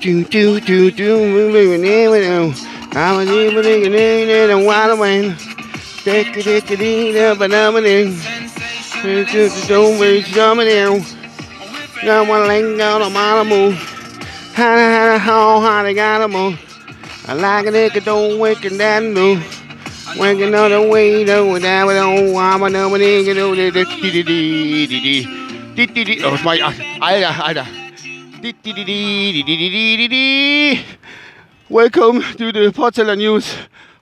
choo choo choo choo moving with me with you. I was even thinking in a wild man. Take a dick a dee up and up and in. Choo choo choo choo choo choo Now one leg out of my move. How to how to how how they got a move. I like a dick a don't wake and that move. Waking on the way though, that we don't want my number nigga do the dick dee dee dee dee dee dee dee. Oh my, I, I, I, I. Welcome to the Porzeller News.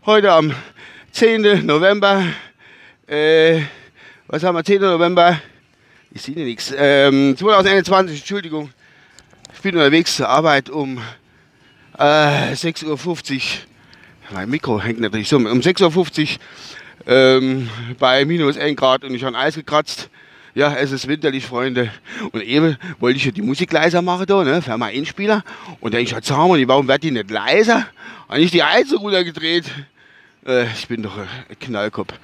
Heute am 10. November. Äh, was haben wir? 10. November. Ich sehe nichts. Ähm, 2021, Entschuldigung. Ich bin unterwegs zur Arbeit um äh, 6.50 Uhr. Mein Mikro hängt natürlich so. Um 6.50 Uhr ähm, bei minus 1 Grad und ich habe Eis gekratzt. Ja, es ist winterlich, Freunde. Und eben wollte ich ja die Musik leiser machen da, ne, für meinen Einspieler. Und dann ich halt sagen, warum wird die nicht leiser? Habe ich die Heizung runtergedreht. Äh, ich bin doch ein Knallkopf.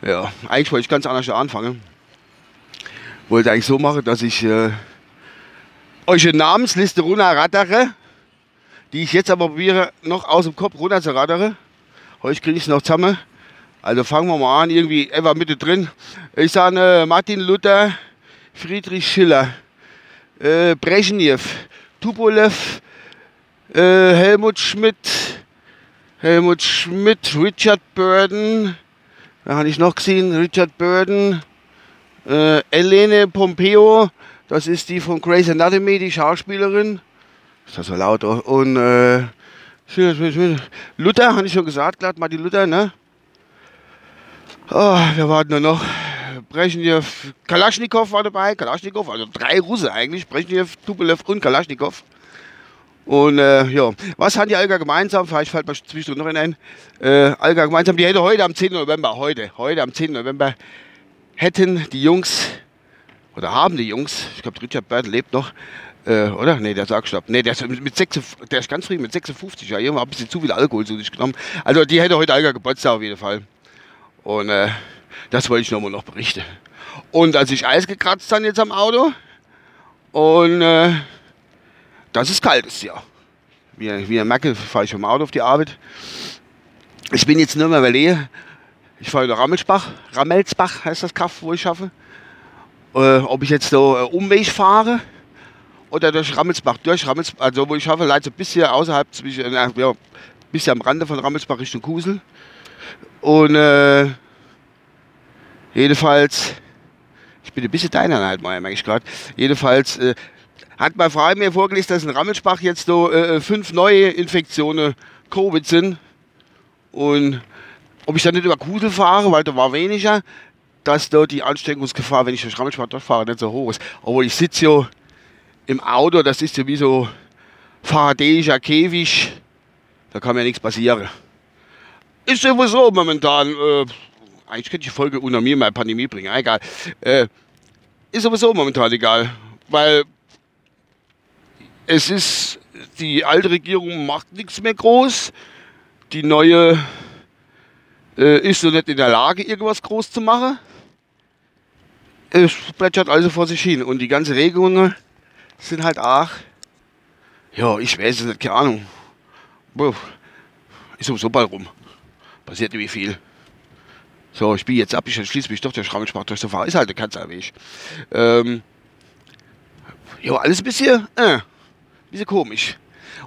Ja, eigentlich wollte ich ganz anders anfangen. Wollte eigentlich so machen, dass ich äh, euch eine Namensliste runterrattere, die ich jetzt aber probiere, noch aus dem Kopf runterzurattere. Heute kriege ich es noch zusammen. Also fangen wir mal an, irgendwie etwa mittendrin. Ich sage äh, Martin Luther, Friedrich Schiller, äh, Brezhnev, Tupolev, äh, Helmut Schmidt, Helmut Schmidt, Richard Burden, da habe ich noch gesehen, Richard Burden, äh, Elene Pompeo, das ist die von Grey's Anatomy, die Schauspielerin. Ist das so laut? Und äh, Luther, habe ich schon gesagt, glatt Martin Luther, ne? Oh, wir warten nur noch. Brezhnev, Kalaschnikow war dabei, Kalaschnikow, also drei Russe eigentlich, Brezhnev, Tupolev und Kalaschnikow. Und äh, ja, was haben die Alga gemeinsam? Vielleicht fällt mir zwischendurch noch ein. Äh, Alga gemeinsam, die hätte heute am 10. November, heute, heute am 10. November, hätten die Jungs, oder haben die Jungs, ich glaube Richard Bird lebt noch, äh, oder? Nee, der sagt stopp. Nee, der ist, mit 6, der ist ganz früh mit 56, ja, irgendwann ein bisschen zu viel Alkohol zu sich genommen. Also die hätte heute Alga Geburtstag auf jeden Fall. Und äh, das wollte ich nochmal noch berichten. Und als ich Eis gekratzt habe jetzt am Auto und äh, das ist kalt ist ja. Wie, wie ihr merkt, fahre ich vom Auto auf die Arbeit. Ich bin jetzt nur mehr überlege, ich fahre nach Rammelsbach, Rammelsbach heißt das Kaff, wo ich schaffe. Äh, ob ich jetzt so äh, Umweg fahre oder durch Rammelsbach, durch Rammelsbach, also wo ich schaffe, leider ein bisschen außerhalb, zwischen, äh, ja, bisschen am Rande von Rammelsbach Richtung Kusel. Und äh, jedenfalls, ich bin ein bisschen deiner halt mal, merke ich gerade. Jedenfalls äh, hat meine Frau mir vorgelesen, dass in Rammelsbach jetzt so äh, fünf neue Infektionen Covid sind. Und ob ich dann nicht über Kusel fahre, weil da war weniger, dass dort die Ansteckungsgefahr, wenn ich durch Rammelsbach durchfahre, nicht so hoch ist. Aber ich sitze ja im Auto, das ist ja wie so faradäischer Käfig, da kann mir nichts passieren. Ist sowieso momentan, äh, eigentlich könnte ich die Folge unter mir mal Pandemie bringen, egal. Äh, ist sowieso momentan egal, weil es ist, die alte Regierung macht nichts mehr groß, die neue äh, ist so nicht in der Lage, irgendwas groß zu machen. Es plätschert also vor sich hin und die ganzen Regungen sind halt auch, ja, ich weiß es nicht, keine Ahnung. Ist sowieso bald rum passiert nicht viel. So, ich bin jetzt ab, ich schließe mich doch der Schrammelsbach durch so Ist halt der Kanzlerweg. Ähm, ja, alles ein bisschen, äh, ein bisschen komisch.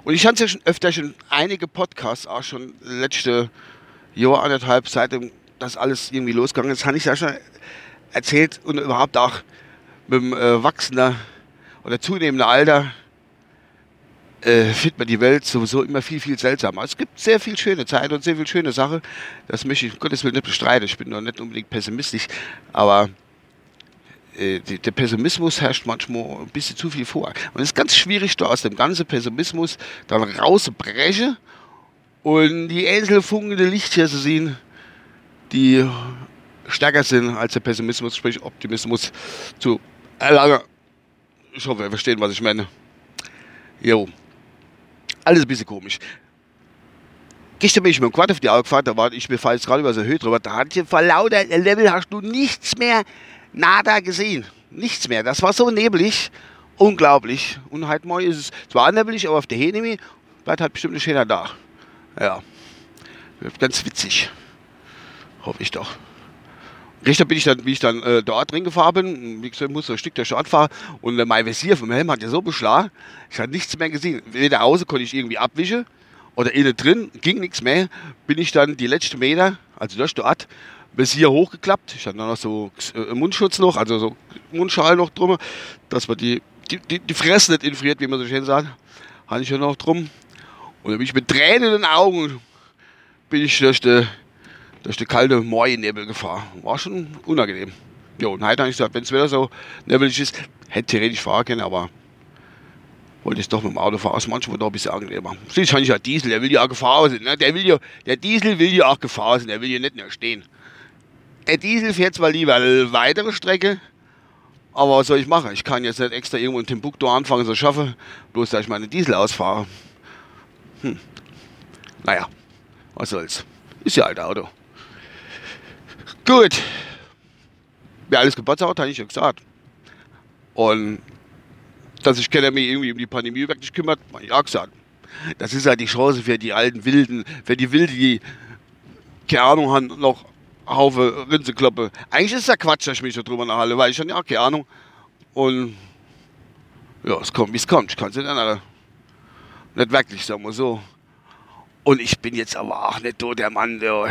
Und ich hatte ja schon öfter schon einige Podcasts, auch schon letzte Jahr, anderthalb, seitdem das alles irgendwie losgegangen ist, habe ich ja schon erzählt und überhaupt auch mit dem äh, wachsender oder zunehmenden Alter äh, findet man die Welt sowieso immer viel, viel seltsamer. Es gibt sehr viel schöne Zeit und sehr viel schöne Sachen. Das möchte ich, Gottes Willen, nicht bestreiten. Ich bin noch nicht unbedingt pessimistisch, aber äh, die, der Pessimismus herrscht manchmal ein bisschen zu viel vor. Und es ist ganz schwierig, da aus dem ganzen Pessimismus dann rauszubrechen und die einzelfunkelnde Lichter zu sehen, die stärker sind als der Pessimismus, sprich Optimismus zu erlangen. Ich hoffe, ihr versteht, was ich meine. Jo. Alles ein bisschen komisch. Gestern bin ich mit dem Quad auf die Augen gefahren, da war ich mir jetzt gerade über so Höhe drüber, da hat ich vor lauter Level hast du nichts mehr, nada gesehen. Nichts mehr. Das war so neblig Unglaublich. Und halt mal ist es zwar nebelig, aber auf der Henemi bleibt halt bestimmt ein schöner da. Ja. Ganz witzig. Hoffe ich doch. Richter bin ich dann, wie ich dann äh, dort drin gefahren bin, wie gesagt, musste ein Stück der Stadt fahren und äh, mein Visier vom Helm hat ja so beschlagen, ich hatte nichts mehr gesehen. Weder außen konnte ich irgendwie abwischen oder innen drin, ging nichts mehr. Bin ich dann die letzten Meter, also durch dort, Visier hochgeklappt. Ich hatte noch so äh, Mundschutz noch, also so Mundschal noch drum, dass man die, die, die, die Fresse nicht infriert, wie man so schön sagt. Hatte ich ja noch drum. Und dann bin ich mit Tränen in den Augen bin ich durch die durch die kalte Morgennebel gefahren. War schon unangenehm. Ja, und heute habe ich gesagt, wenn es wieder so nebelig ist, hätte theoretisch fahren können, aber wollte ich doch mit dem Auto fahren. Ist manchmal doch ein bisschen angenehmer. Schließlich habe ich ja Diesel, der will ja auch gefahren sein. Ne? Der, will ja, der Diesel will ja auch gefahren sein, der will ja nicht nur stehen. Der Diesel fährt zwar lieber eine weitere Strecke, aber was soll ich machen? Ich kann jetzt nicht extra irgendwo in Timbuktu anfangen zu schaffen, bloß dass ich meine Diesel ausfahre. Hm. Naja, was soll's. Ist ja alt Auto. Gut. Wer alles hat, habe ich ja gesagt. Und dass sich keiner mehr irgendwie um die Pandemie wirklich kümmert, habe ich auch gesagt. Das ist halt die Chance für die alten Wilden, für die Wilden, die keine Ahnung haben, noch Haufe Rinsekloppe. Eigentlich ist es ja Quatsch, dass ich mich so drüber nachhalte, weil ich schon ja keine Ahnung. Und ja, es kommt, wie es kommt. Ich kann es nicht ändern. Nicht wirklich, sagen wir so. Und ich bin jetzt aber auch nicht so der Mann, der,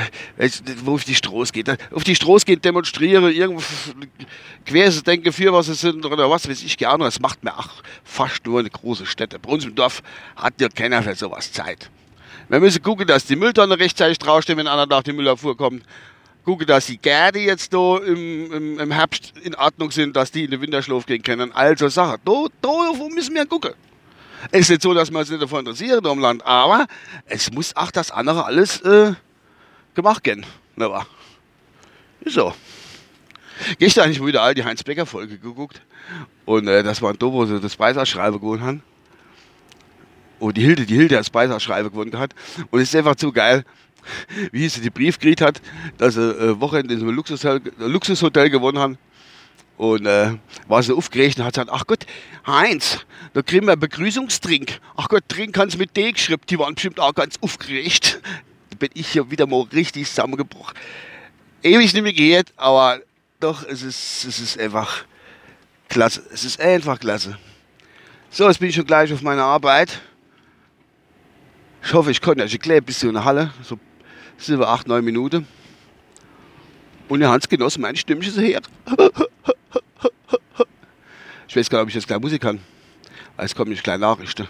wo auf die Straße geht. Auf die Straße geht, demonstriere, irgendwo denke für was es sind oder was weiß ich gerne. Das macht mir auch fast nur eine große Städte. Bei uns im Dorf hat ja keiner für sowas Zeit. Wir müssen gucken, dass die Mülltonne rechtzeitig draufstehen, wenn einer nach dem Müllabfuhr kommt. Gucken, dass die Gärte jetzt da im, im, im Herbst in Ordnung sind, dass die in den Winterschlaf gehen können. Also Sachen. Da, da müssen wir gucken. Es ist nicht so, dass man sich nicht davon interessiert im Land, aber es muss auch das andere alles äh, gemacht werden. Ne, war. So. Gestern habe ich wieder all die Heinz-Becker-Folge geguckt. Und äh, das war ein wo sie das Preisausschreiben gewonnen haben. Und die Hilde, die Hilde das Preisausschreiben gewonnen hat. Und es ist einfach zu geil, wie sie die Brief gekriegt hat, dass sie äh, Wochenende in so einem Luxushotel, Luxushotel gewonnen haben. Und äh, war so aufgeregt und hat gesagt, ach Gott, Heinz, da kriegen wir einen Begrüßungstrink. Ach Gott, Trink kannst mit D geschrieben. Die waren bestimmt auch ganz aufgeregt. Da bin ich hier wieder mal richtig zusammengebrochen. Ewig nicht mehr gehört, aber doch, es ist, es ist einfach klasse. Es ist einfach klasse. So, jetzt bin ich schon gleich auf meiner Arbeit. Ich hoffe, ich konnte euch erklären, bis in der Halle. So sieben, acht, neun Minuten. Und der Hans genoss mein Stimmchen so her. Ich weiß gar nicht, ob ich jetzt gleich Musik kann. Es kommen nicht kleine Nachrichten.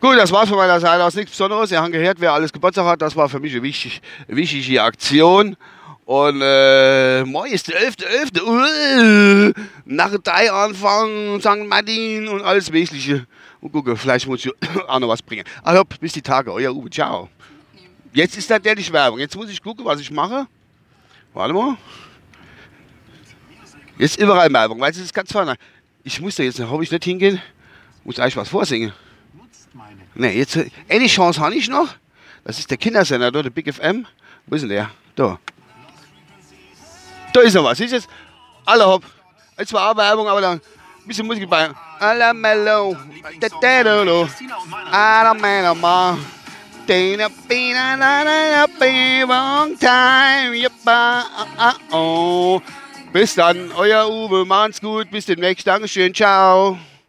Gut, das war's von meiner Seite aus. Nichts Besonderes. Ihr habt gehört, wer alles Geburtstag hat. Das war für mich eine wichtig, wichtige Aktion. Und äh, morgen ist der 11.11. .11. Uh, nach drei anfangen, St. Martin und alles Wesentliche. Und gucke, vielleicht muss ich auch noch was bringen. Also, bis die Tage. Euer Uwe. Ciao. Jetzt ist natürlich Werbung. Jetzt muss ich gucken, was ich mache. Warte mal. Jetzt überall Werbung, weil es ist ganz vorne. Ich muss da jetzt, habe ich nicht hingehen, muss eigentlich was vorsingen. Ne, jetzt, eine Chance habe ich noch. Das ist der Kindersender, da, der Big FM. Wo ist denn der? Da. Da ist noch was. Siehst du jetzt? Alle hopp. Jetzt war auch Werbung, aber dann ein bisschen Musik bei. Alla mellow. Alla mellow ma. Dana bina na na na be long time. Yeppa. Ah oh. Bis dann, euer Uwe, macht's gut, bis demnächst, Dankeschön, ciao.